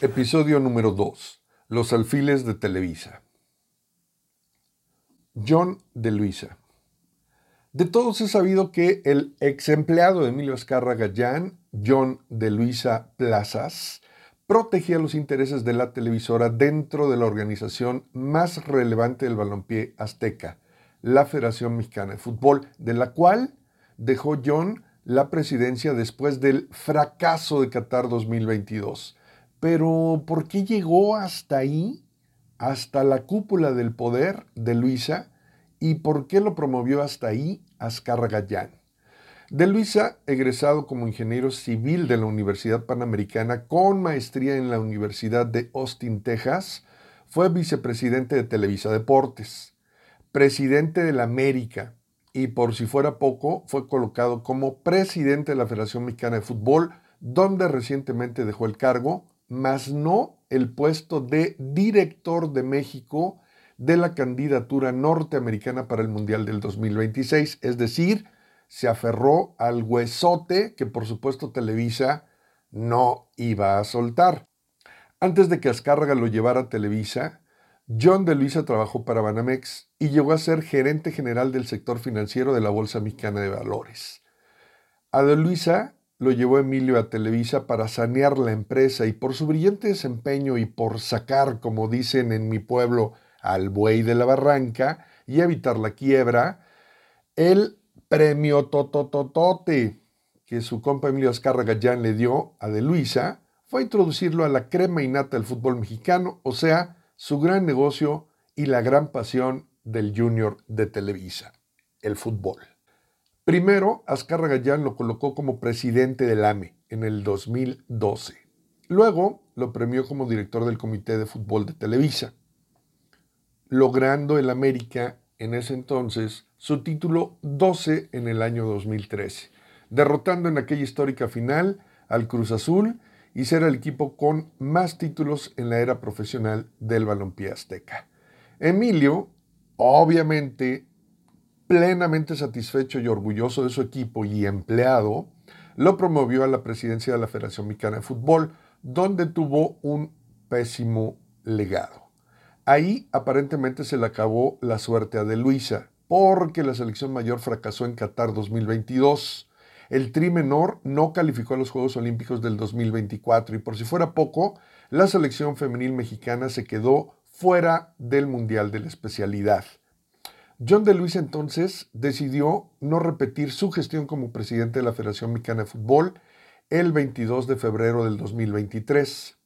Episodio número 2. Los alfiles de Televisa. John de Luisa. De todos he sabido que el ex empleado de Emilio Azcarra Gallán, John de Luisa Plazas, protegía los intereses de la televisora dentro de la organización más relevante del balompié azteca, la Federación Mexicana de Fútbol, de la cual dejó John la presidencia después del fracaso de Qatar 2022 pero ¿por qué llegó hasta ahí, hasta la cúpula del poder de Luisa? ¿Y por qué lo promovió hasta ahí Azcarra Gallán? De Luisa, egresado como ingeniero civil de la Universidad Panamericana con maestría en la Universidad de Austin, Texas, fue vicepresidente de Televisa Deportes, presidente de la América y por si fuera poco, fue colocado como presidente de la Federación Mexicana de Fútbol, donde recientemente dejó el cargo mas no el puesto de director de México de la candidatura norteamericana para el Mundial del 2026. Es decir, se aferró al huesote que por supuesto Televisa no iba a soltar. Antes de que Azcárraga lo llevara a Televisa, John de Luisa trabajó para Banamex y llegó a ser gerente general del sector financiero de la Bolsa Mexicana de Valores. A de Luisa lo llevó Emilio a Televisa para sanear la empresa y por su brillante desempeño y por sacar, como dicen en mi pueblo, al buey de la barranca y evitar la quiebra, el premio Totototote que su compa Emilio Azcárraga Gallán le dio a De Luisa fue introducirlo a la crema innata del fútbol mexicano, o sea, su gran negocio y la gran pasión del junior de Televisa, el fútbol. Primero, Azcárraga Gallán lo colocó como presidente del AME en el 2012. Luego lo premió como director del Comité de Fútbol de Televisa, logrando el América en ese entonces su título 12 en el año 2013, derrotando en aquella histórica final al Cruz Azul y ser el equipo con más títulos en la era profesional del balompié azteca. Emilio, obviamente, plenamente satisfecho y orgulloso de su equipo y empleado, lo promovió a la presidencia de la Federación Mexicana de Fútbol, donde tuvo un pésimo legado. Ahí aparentemente se le acabó la suerte a De Luisa, porque la selección mayor fracasó en Qatar 2022. El tri menor no calificó a los Juegos Olímpicos del 2024 y por si fuera poco, la selección femenil mexicana se quedó fuera del Mundial de la especialidad. John de Luis entonces decidió no repetir su gestión como presidente de la Federación Mexicana de Fútbol el 22 de febrero del 2023.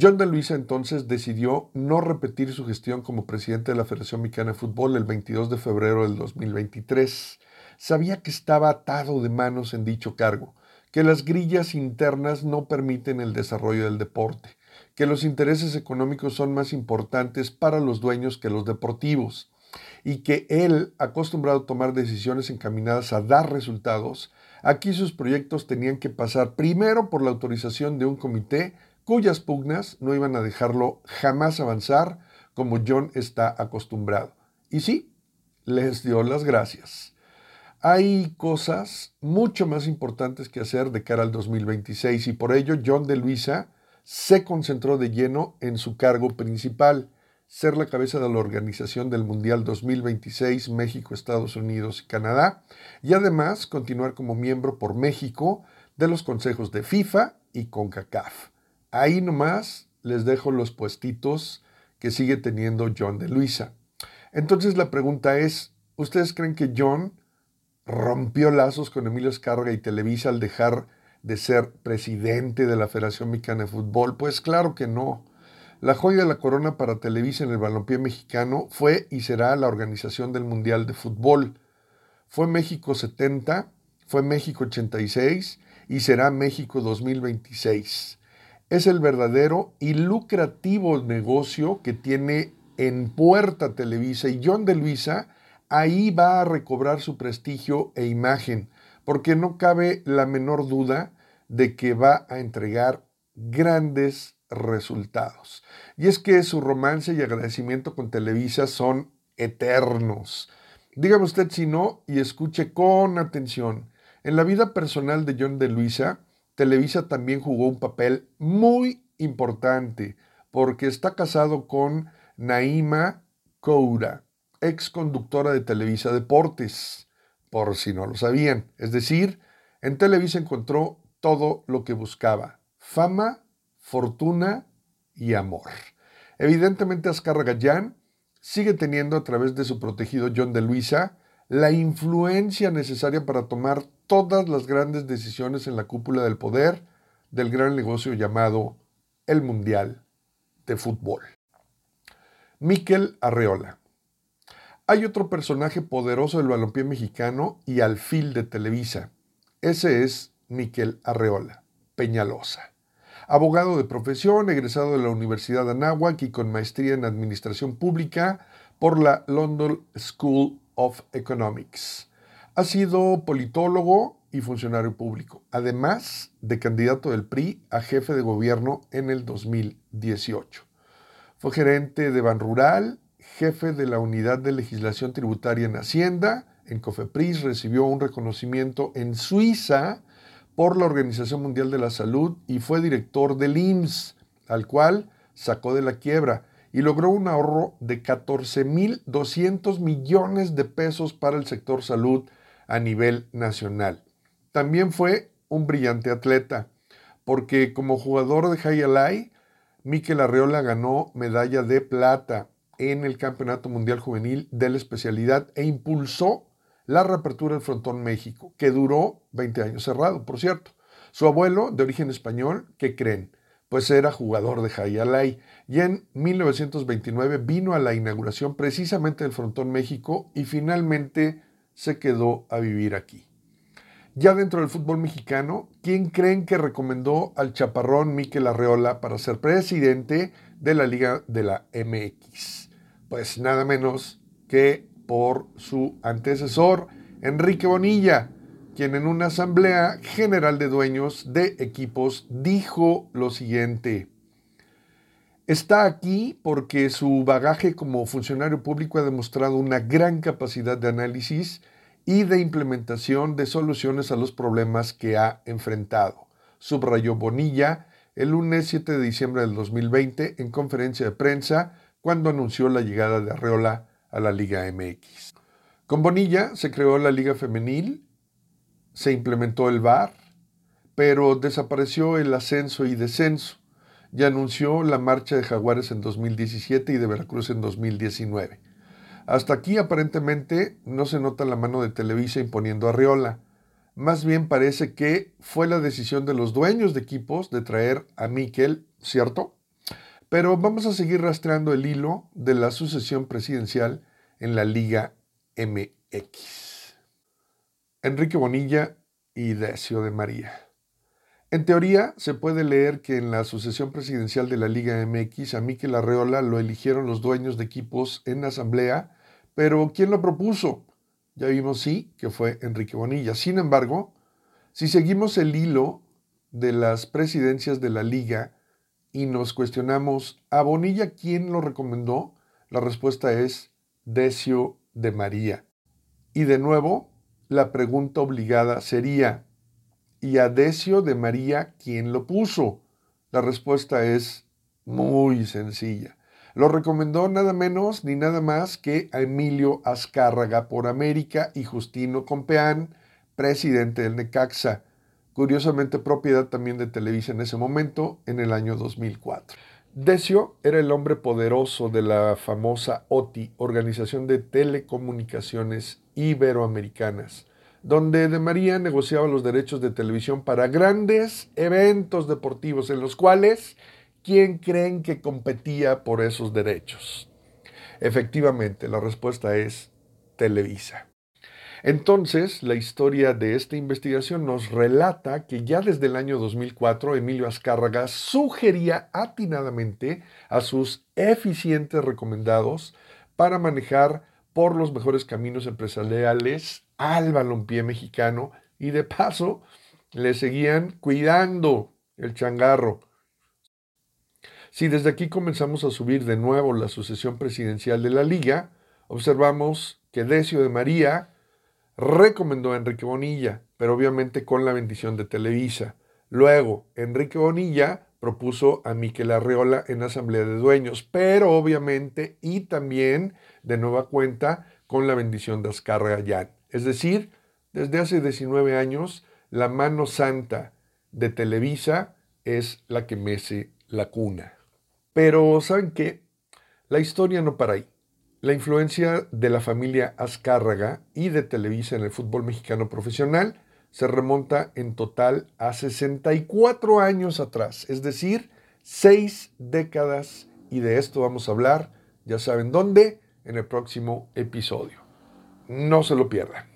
John de Luisa entonces decidió no repetir su gestión como presidente de la Federación Mexicana de Fútbol el 22 de febrero del 2023. Sabía que estaba atado de manos en dicho cargo, que las grillas internas no permiten el desarrollo del deporte, que los intereses económicos son más importantes para los dueños que los deportivos y que él, acostumbrado a tomar decisiones encaminadas a dar resultados, aquí sus proyectos tenían que pasar primero por la autorización de un comité cuyas pugnas no iban a dejarlo jamás avanzar como John está acostumbrado. Y sí, les dio las gracias. Hay cosas mucho más importantes que hacer de cara al 2026 y por ello John de Luisa se concentró de lleno en su cargo principal, ser la cabeza de la organización del Mundial 2026 México, Estados Unidos y Canadá, y además continuar como miembro por México de los consejos de FIFA y CONCACAF. Ahí nomás les dejo los puestitos que sigue teniendo John de Luisa. Entonces la pregunta es, ¿ustedes creen que John rompió lazos con Emilio Escarga y Televisa al dejar de ser presidente de la Federación Mexicana de Fútbol? Pues claro que no. La joya de la corona para Televisa en el balompié mexicano fue y será la organización del Mundial de Fútbol. Fue México 70, fue México 86 y será México 2026. Es el verdadero y lucrativo negocio que tiene en puerta Televisa y John de Luisa ahí va a recobrar su prestigio e imagen, porque no cabe la menor duda de que va a entregar grandes resultados. Y es que su romance y agradecimiento con Televisa son eternos. Dígame usted si no y escuche con atención. En la vida personal de John de Luisa, Televisa también jugó un papel muy importante porque está casado con Naima Koura, ex conductora de Televisa Deportes, por si no lo sabían. Es decir, en Televisa encontró todo lo que buscaba, fama, fortuna y amor. Evidentemente Azcarra Gallán sigue teniendo a través de su protegido John de Luisa la influencia necesaria para tomar todas las grandes decisiones en la cúpula del poder del gran negocio llamado el Mundial de Fútbol. Miquel Arreola. Hay otro personaje poderoso del balompié mexicano y alfil de Televisa. Ese es Miquel Arreola, Peñalosa. Abogado de profesión, egresado de la Universidad de Anáhuac y con maestría en Administración Pública por la London School of Economics. Ha sido politólogo y funcionario público, además de candidato del PRI a jefe de gobierno en el 2018. Fue gerente de Ban Rural, jefe de la Unidad de Legislación Tributaria en Hacienda, en Cofepris recibió un reconocimiento en Suiza por la Organización Mundial de la Salud y fue director del IMSS, al cual sacó de la quiebra y logró un ahorro de 14.200 millones de pesos para el sector salud a nivel nacional. También fue un brillante atleta, porque como jugador de Alai, Miquel Arreola ganó medalla de plata en el Campeonato Mundial Juvenil de la especialidad e impulsó la reapertura del Frontón México, que duró 20 años cerrado, por cierto. Su abuelo, de origen español, ¿qué creen? Pues era jugador de Jayalay y en 1929 vino a la inauguración precisamente del Frontón México y finalmente se quedó a vivir aquí. Ya dentro del fútbol mexicano, ¿quién creen que recomendó al chaparrón Miquel Arreola para ser presidente de la Liga de la MX? Pues nada menos que por su antecesor, Enrique Bonilla, quien en una asamblea general de dueños de equipos dijo lo siguiente. Está aquí porque su bagaje como funcionario público ha demostrado una gran capacidad de análisis y de implementación de soluciones a los problemas que ha enfrentado, subrayó Bonilla el lunes 7 de diciembre del 2020 en conferencia de prensa cuando anunció la llegada de Arreola a la Liga MX. Con Bonilla se creó la Liga Femenil, se implementó el VAR, pero desapareció el ascenso y descenso y anunció la marcha de Jaguares en 2017 y de Veracruz en 2019. Hasta aquí aparentemente no se nota la mano de Televisa imponiendo a Riola. Más bien parece que fue la decisión de los dueños de equipos de traer a Miquel, ¿cierto? Pero vamos a seguir rastreando el hilo de la sucesión presidencial en la Liga MX. Enrique Bonilla y Decio de María. En teoría, se puede leer que en la sucesión presidencial de la Liga MX a Miquel Arreola lo eligieron los dueños de equipos en asamblea, pero ¿quién lo propuso? Ya vimos sí que fue Enrique Bonilla. Sin embargo, si seguimos el hilo de las presidencias de la Liga, y nos cuestionamos, ¿a Bonilla quién lo recomendó? La respuesta es Decio de María. Y de nuevo, la pregunta obligada sería, ¿y a Decio de María quién lo puso? La respuesta es muy sencilla. Lo recomendó nada menos ni nada más que a Emilio Azcárraga por América y Justino Compeán, presidente del Necaxa curiosamente propiedad también de Televisa en ese momento, en el año 2004. Decio era el hombre poderoso de la famosa OTI, Organización de Telecomunicaciones Iberoamericanas, donde De María negociaba los derechos de televisión para grandes eventos deportivos en los cuales, ¿quién creen que competía por esos derechos? Efectivamente, la respuesta es Televisa. Entonces, la historia de esta investigación nos relata que ya desde el año 2004 Emilio Azcárraga sugería atinadamente a sus eficientes recomendados para manejar por los mejores caminos empresariales al balompié mexicano y de paso le seguían cuidando el changarro. Si desde aquí comenzamos a subir de nuevo la sucesión presidencial de la liga, observamos que Decio de María recomendó a Enrique Bonilla, pero obviamente con la bendición de Televisa. Luego, Enrique Bonilla propuso a Miquel Arreola en Asamblea de Dueños, pero obviamente y también de nueva cuenta con la bendición de Azcárraga Gallán. Es decir, desde hace 19 años, la mano santa de Televisa es la que mece la cuna. Pero, ¿saben qué? La historia no para ahí la influencia de la familia Azcárraga y de Televisa en el fútbol mexicano profesional se remonta en total a 64 años atrás, es decir, seis décadas y de esto vamos a hablar, ya saben dónde, en el próximo episodio. No se lo pierdan.